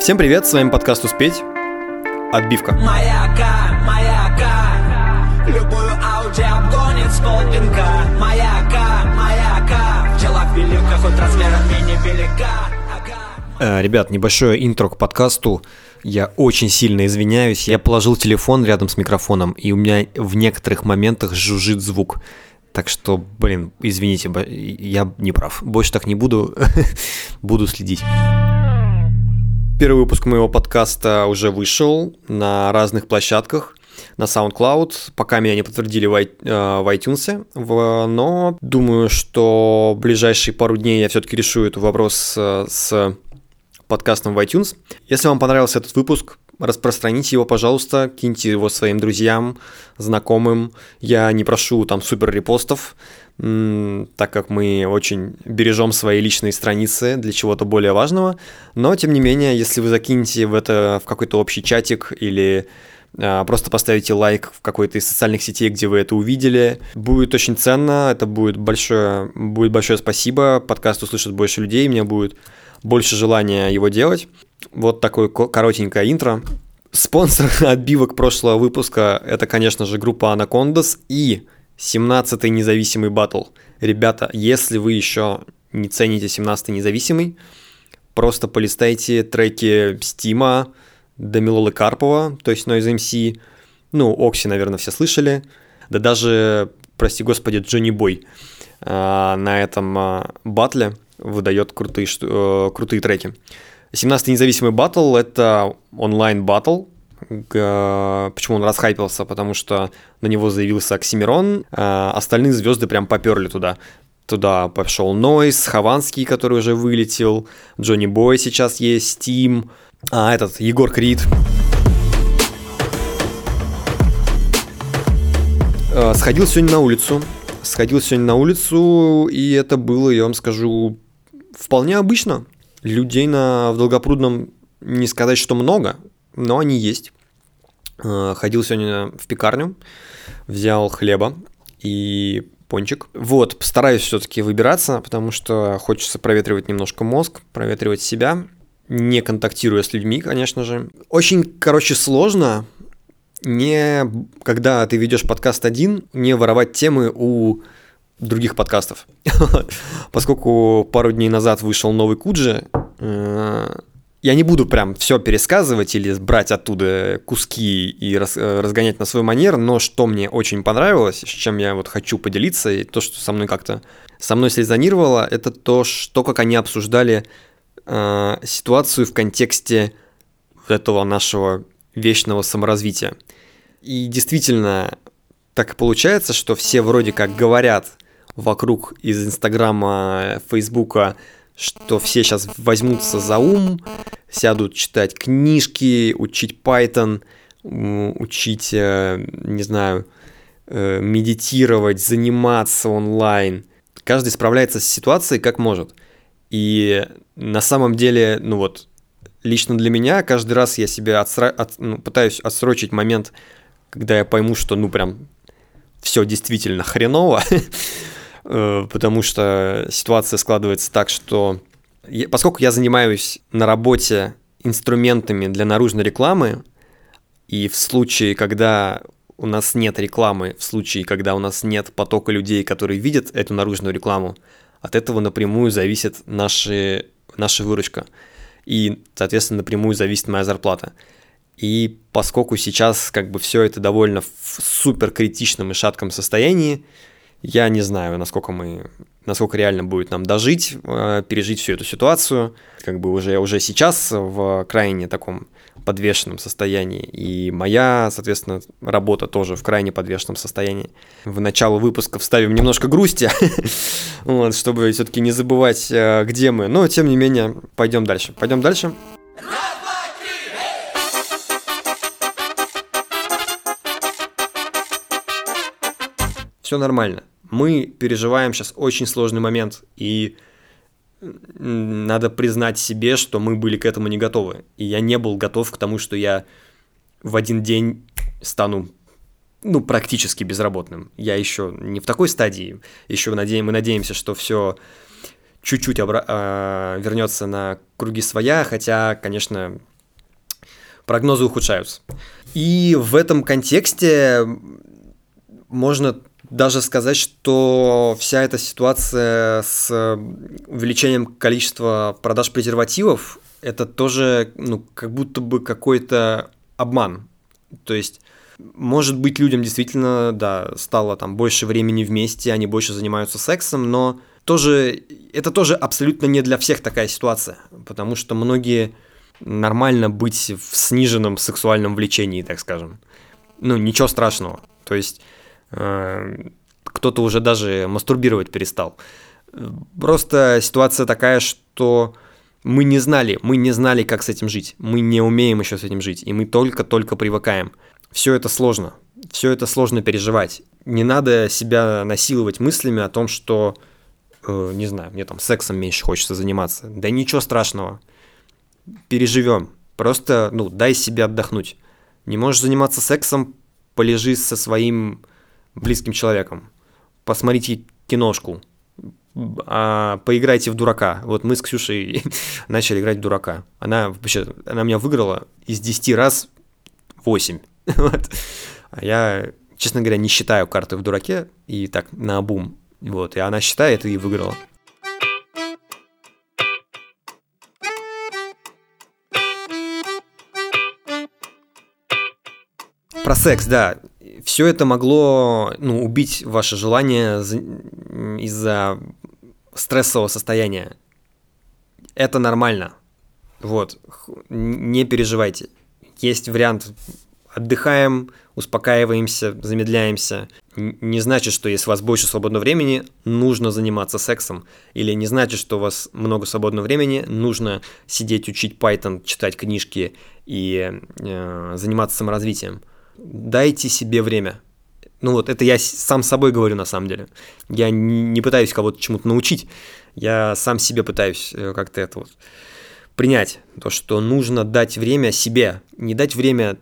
Всем привет, с вами подкаст «Успеть». Отбивка. Маяка, маяка, любую ауди обгонит сполпинка. Маяка, маяка, пчела велика, хоть размером мини-велика. Э, ребят, небольшое интро к подкасту. Я очень сильно извиняюсь. Я положил телефон рядом с микрофоном, и у меня в некоторых моментах жужжит звук. Так что, блин, извините, я не прав. Больше так не буду. буду следить. Первый выпуск моего подкаста уже вышел на разных площадках. На SoundCloud, пока меня не подтвердили в, э, iTunes, но думаю, что в ближайшие пару дней я все-таки решу этот вопрос э, с подкастом в iTunes. Если вам понравился этот выпуск, распространите его, пожалуйста, киньте его своим друзьям, знакомым. Я не прошу там супер репостов, так как мы очень бережем свои личные страницы для чего-то более важного. Но, тем не менее, если вы закинете в это в какой-то общий чатик или а, просто поставите лайк в какой-то из социальных сетей, где вы это увидели. Будет очень ценно, это будет большое, будет большое спасибо. Подкаст услышит больше людей, у меня будет больше желания его делать. Вот такое ко- коротенькое интро. Спонсор отбивок прошлого выпуска – это, конечно же, группа Anacondas и 17-й независимый батл. Ребята, если вы еще не цените 17-й независимый, просто полистайте треки Стима, Дамилолы Карпова, то есть Noise MC, ну, Окси, наверное, все слышали, да даже, прости господи, Джонни Бой а, на этом а, батле выдает крутые, э, крутые треки. 17-й независимый батл – это онлайн-батл, Почему он расхайпился? Потому что на него заявился Оксимирон, а остальные звезды прям поперли туда. Туда пошел Нойс, Хованский, который уже вылетел, Джонни Бой сейчас есть, Тим, а этот, Егор Крид. Э, Сходил сегодня на улицу, сходил сегодня на улицу, и это было, я вам скажу, вполне обычно. Людей на в Долгопрудном не сказать, что много, но они есть. Э, Ходил сегодня в пекарню, взял хлеба и пончик. Вот, постараюсь все-таки выбираться, потому что хочется проветривать немножко мозг, проветривать себя, не контактируя с людьми, конечно же. Очень, короче, сложно не, когда ты ведешь подкаст один, не воровать темы у других подкастов. Поскольку пару дней назад вышел новый Куджи, э, я не буду прям все пересказывать или брать оттуда куски и э, разгонять на свой манер, но что мне очень понравилось, с чем я вот хочу поделиться, и то, что со мной как-то со мной срезонировало, это то, что как они обсуждали э, ситуацию в контексте вот этого нашего вечного саморазвития. И действительно, так и получается, что все вроде как говорят вокруг из Инстаграма, Фейсбука, что все сейчас возьмутся за ум, сядут читать книжки, учить Python, учить, э, не знаю, э, медитировать, заниматься онлайн. Каждый справляется с ситуацией как может. И на самом деле, ну вот, лично для меня каждый раз я себе отсра- от- ну, пытаюсь отсрочить момент, когда я пойму, что ну прям все действительно хреново, потому что ситуация складывается так, что поскольку я занимаюсь на работе инструментами для наружной рекламы, и в случае, когда у нас нет рекламы, в случае, когда у нас нет потока людей, которые видят эту наружную рекламу, от этого напрямую зависит наши, наша выручка. И, соответственно, напрямую зависит моя зарплата. И поскольку сейчас как бы все это довольно в супер критичном и шатком состоянии, я не знаю, насколько мы, насколько реально будет нам дожить, э, пережить всю эту ситуацию. Как бы уже, уже сейчас в крайне таком подвешенном состоянии. И моя, соответственно, работа тоже в крайне подвешенном состоянии. В начало выпуска вставим немножко грусти, чтобы все-таки не забывать, э, где мы. Но, тем не менее, пойдем дальше. Пойдем дальше. Все нормально. Мы переживаем сейчас очень сложный момент, и надо признать себе, что мы были к этому не готовы. И я не был готов к тому, что я в один день стану ну, практически безработным. Я еще не в такой стадии. Еще надеем, мы надеемся, что все чуть-чуть обра- а, вернется на круги своя, хотя, конечно, прогнозы ухудшаются. И в этом контексте можно даже сказать, что вся эта ситуация с увеличением количества продаж презервативов это тоже, ну, как будто бы какой-то обман. То есть, может быть, людям действительно, да, стало там больше времени вместе, они больше занимаются сексом, но тоже, это тоже абсолютно не для всех такая ситуация, потому что многие нормально быть в сниженном сексуальном влечении, так скажем. Ну, ничего страшного. То есть, кто-то уже даже мастурбировать перестал. Просто ситуация такая, что мы не знали, мы не знали, как с этим жить. Мы не умеем еще с этим жить, и мы только-только привыкаем. Все это сложно, все это сложно переживать. Не надо себя насиловать мыслями о том, что, э, не знаю, мне там сексом меньше хочется заниматься. Да ничего страшного. Переживем. Просто, ну, дай себе отдохнуть. Не можешь заниматься сексом, полежи со своим близким человеком. Посмотрите киношку, а, поиграйте в дурака. Вот мы с Ксюшей начали играть в дурака. Она вообще, она меня выиграла из 10 раз 8. вот. А я, честно говоря, не считаю карты в дураке и так на обум. Вот, и она считает и выиграла. Про секс, да. Все это могло ну, убить ваше желание из-за стрессового состояния. Это нормально. Вот. Не переживайте. Есть вариант отдыхаем, успокаиваемся, замедляемся. Не значит, что если у вас больше свободного времени, нужно заниматься сексом. Или не значит, что у вас много свободного времени, нужно сидеть, учить Python, читать книжки и э, заниматься саморазвитием. Дайте себе время. Ну вот, это я сам собой говорю на самом деле. Я не пытаюсь кого-то чему-то научить, я сам себе пытаюсь э, как-то это вот принять. То, что нужно дать время себе, не дать время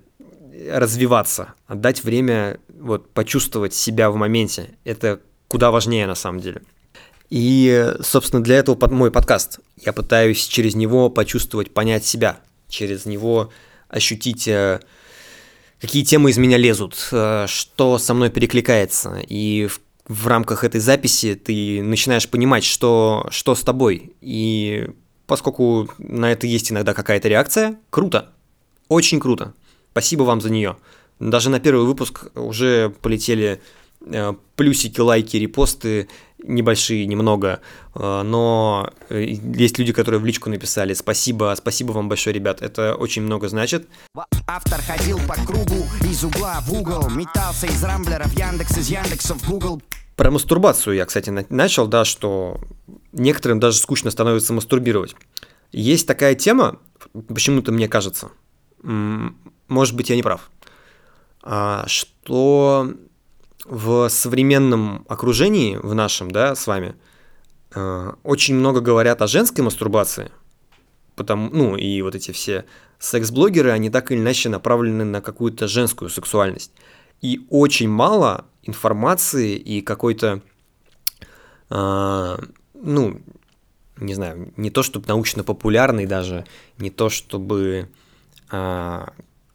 развиваться, а дать время вот почувствовать себя в моменте. Это куда важнее на самом деле. И, собственно, для этого под мой подкаст. Я пытаюсь через него почувствовать, понять себя, через него ощутить э, какие темы из меня лезут, э, что со мной перекликается. И в, в рамках этой записи ты начинаешь понимать, что, что с тобой. И поскольку на это есть иногда какая-то реакция, круто, очень круто. Спасибо вам за нее. Даже на первый выпуск уже полетели э, плюсики, лайки, репосты, небольшие, немного, э, но э, есть люди, которые в личку написали «Спасибо, спасибо вам большое, ребят, это очень много значит». Автор ходил по кругу из угла в угол, метался из рамблеров Яндекс, из Яндекса в Google. Про мастурбацию я, кстати, начал, да, что некоторым даже скучно становится мастурбировать. Есть такая тема, почему-то мне кажется, может быть, я не прав, а, что в современном окружении, в нашем, да, с вами, э, очень много говорят о женской мастурбации, потому, ну, и вот эти все секс-блогеры, они так или иначе направлены на какую-то женскую сексуальность. И очень мало информации и какой-то, э, ну, не знаю, не то чтобы научно-популярный даже, не то чтобы э,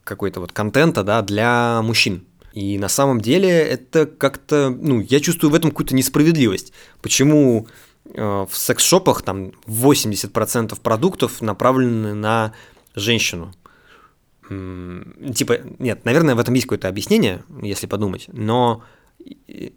какой-то вот контента, да, для мужчин. И на самом деле это как-то, ну, я чувствую в этом какую-то несправедливость. Почему э, в секс-шопах там 80% продуктов направлены на женщину? Типа, нет, наверное, в этом есть какое-то объяснение, если подумать, но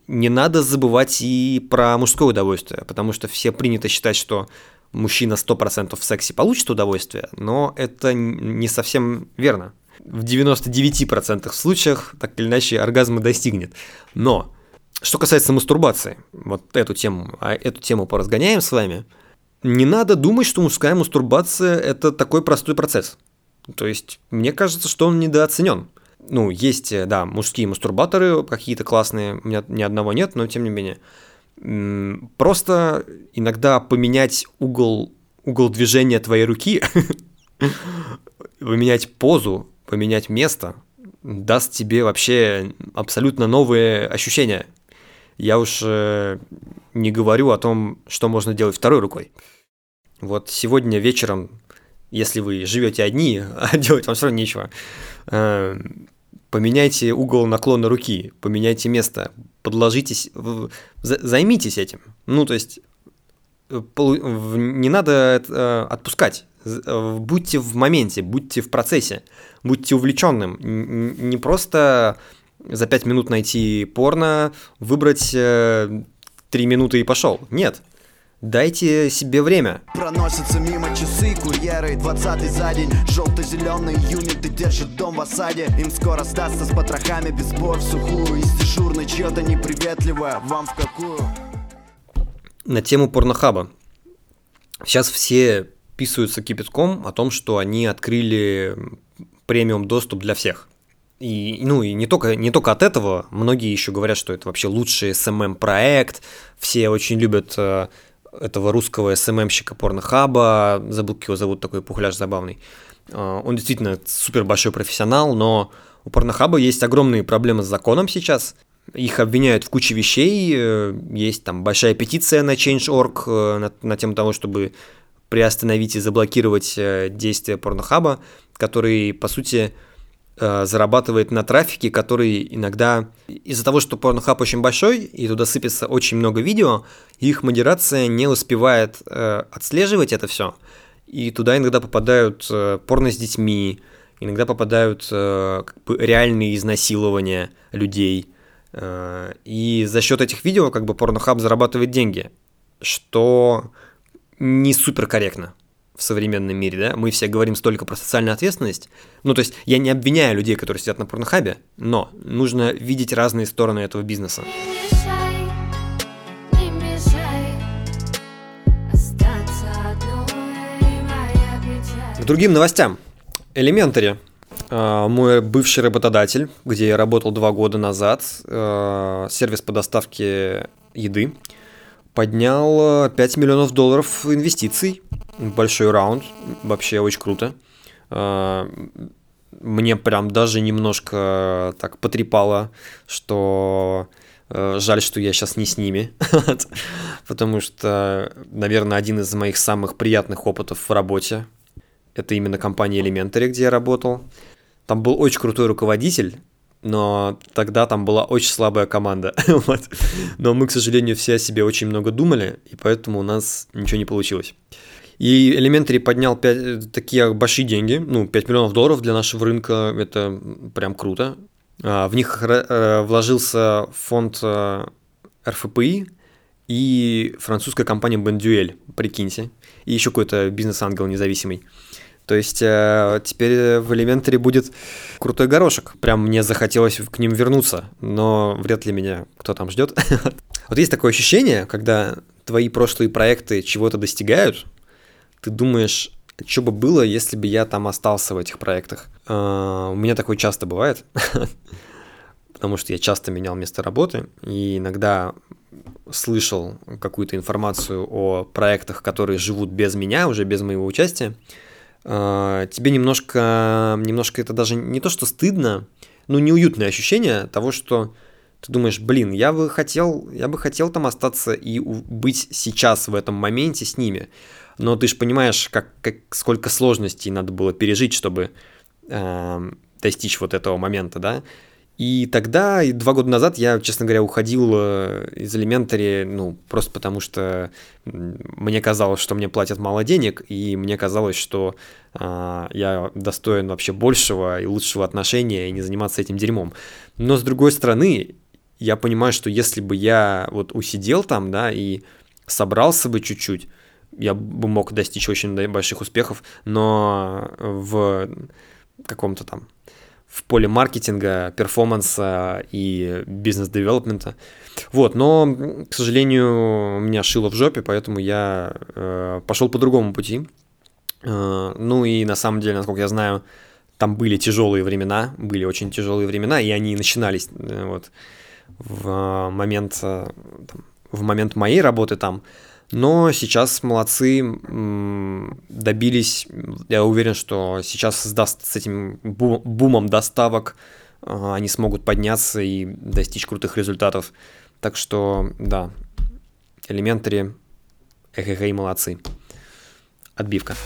не надо забывать и про мужское удовольствие, потому что все принято считать, что мужчина 100% в сексе получит удовольствие, но это не совсем верно в 99% случаях так или иначе оргазма достигнет. Но что касается мастурбации, вот эту тему, а эту тему поразгоняем с вами, не надо думать, что мужская мастурбация – это такой простой процесс. То есть, мне кажется, что он недооценен. Ну, есть, да, мужские мастурбаторы какие-то классные, у меня ни одного нет, но тем не менее. Просто иногда поменять угол, угол движения твоей руки, поменять позу, поменять место даст тебе вообще абсолютно новые ощущения. Я уж э, не говорю о том, что можно делать второй рукой. Вот сегодня вечером если вы живете одни, а делать вам все равно нечего. Э, поменяйте угол наклона руки, поменяйте место, подложитесь, займитесь этим. Ну, то есть э, не надо отпускать. Будьте в моменте, будьте в процессе, будьте увлеченным. Не просто за пять минут найти порно, выбрать три минуты и пошел. Нет, Дайте себе время. Проносятся мимо часы, курьеры, 20 за день Желто-зеленые юниты держат дом в осаде Им скоро статься с потрохами без боя в сухую Из дежурной чье-то неприветливое, вам в какую? На тему порнохаба. Сейчас все писаются кипятком о том, что они открыли премиум доступ для всех. И, ну, и не только, не только от этого, многие еще говорят, что это вообще лучший SMM-проект, все очень любят э, этого русского СММщика порнохаба, забыл, как его зовут, такой пухляж забавный. А, он действительно супер большой профессионал, но у порнохаба есть огромные проблемы с законом сейчас. Их обвиняют в куче вещей, э, есть там большая петиция на Change.org э, на, на тему того, чтобы приостановить и заблокировать э, действия порнохаба, который, по сути, Э, зарабатывает на трафике, который иногда из-за того, что Pornhub очень большой и туда сыпется очень много видео, их модерация не успевает э, отслеживать это все, и туда иногда попадают порно с детьми, иногда попадают как бы реальные изнасилования людей, и за счет этих видео как бы Pornhub зарабатывает деньги, что не супер корректно в современном мире, да, мы все говорим столько про социальную ответственность. Ну, то есть я не обвиняю людей, которые сидят на порнохабе, но нужно видеть разные стороны этого бизнеса. К другим новостям. Elementary, а, мой бывший работодатель, где я работал два года назад, а, сервис по доставке еды, поднял 5 миллионов долларов инвестиций большой раунд, вообще очень круто. А, мне прям даже немножко так потрепало, что э, жаль, что я сейчас не с ними, потому что, наверное, один из моих самых приятных опытов в работе это именно компания Elementary, где я работал. Там был очень крутой руководитель, но тогда там была очень слабая команда. вот. Но мы, к сожалению, все о себе очень много думали, и поэтому у нас ничего не получилось. И Elementary поднял 5, такие большие деньги, ну, 5 миллионов долларов для нашего рынка, это прям круто. А, в них э, вложился фонд э, РФПИ и французская компания Бендюэль, прикиньте, и еще какой-то бизнес-ангел независимый. То есть э, теперь в Elementary будет крутой горошек. Прям мне захотелось к ним вернуться, но вряд ли меня кто там ждет. Вот есть такое ощущение, когда твои прошлые проекты чего-то достигают, ты думаешь, что бы было, если бы я там остался в этих проектах. Uh, у меня такое часто бывает, потому что я часто менял место работы, и иногда слышал какую-то информацию о проектах, которые живут без меня, уже без моего участия. Uh, тебе немножко, немножко это даже не то, что стыдно, но неуютное ощущение того, что ты думаешь, блин, я бы хотел, я бы хотел там остаться и быть сейчас в этом моменте с ними но ты же понимаешь, как, как, сколько сложностей надо было пережить, чтобы э, достичь вот этого момента, да. И тогда, и два года назад, я, честно говоря, уходил э, из Elementary, ну, просто потому что мне казалось, что мне платят мало денег, и мне казалось, что э, я достоин вообще большего и лучшего отношения, и не заниматься этим дерьмом. Но, с другой стороны, я понимаю, что если бы я вот усидел там, да, и собрался бы чуть-чуть, я бы мог достичь очень больших успехов, но в каком-то там в поле маркетинга, перформанса и бизнес-девелопмента. Вот, но, к сожалению, меня шило в жопе, поэтому я э, пошел по другому пути. Э, ну и на самом деле, насколько я знаю, там были тяжелые времена, были очень тяжелые времена, и они начинались э, вот в момент, э, там, в момент моей работы там. Но сейчас молодцы, добились, я уверен, что сейчас сдаст с этим бумом доставок а, они смогут подняться и достичь крутых результатов. Так что, да, Elementary, эхе молодцы. Отбивка.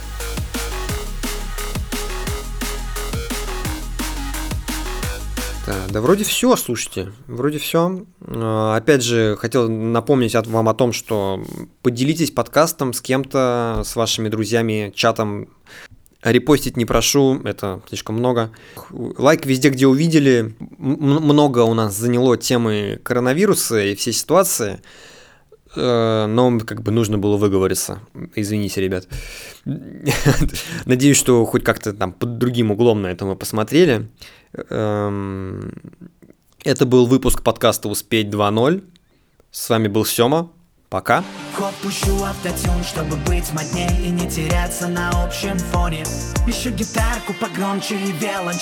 Так, да вроде все, слушайте, вроде все. Опять же, хотел напомнить вам о том, что поделитесь подкастом с кем-то, с вашими друзьями, чатом. Репостить не прошу, это слишком много. Лайк везде, где увидели. Много у нас заняло темы коронавируса и все ситуации. Э, но как бы нужно было выговориться. Извините, ребят. Надеюсь, что хоть как-то там под другим углом на это мы посмотрели. Эм, это был выпуск подкаста «Успеть 2.0». С вами был Сёма. Пока. Ход пущу автотюн, чтобы быть модней и не теряться на общем фоне. Еще гитарку погромче и велонче.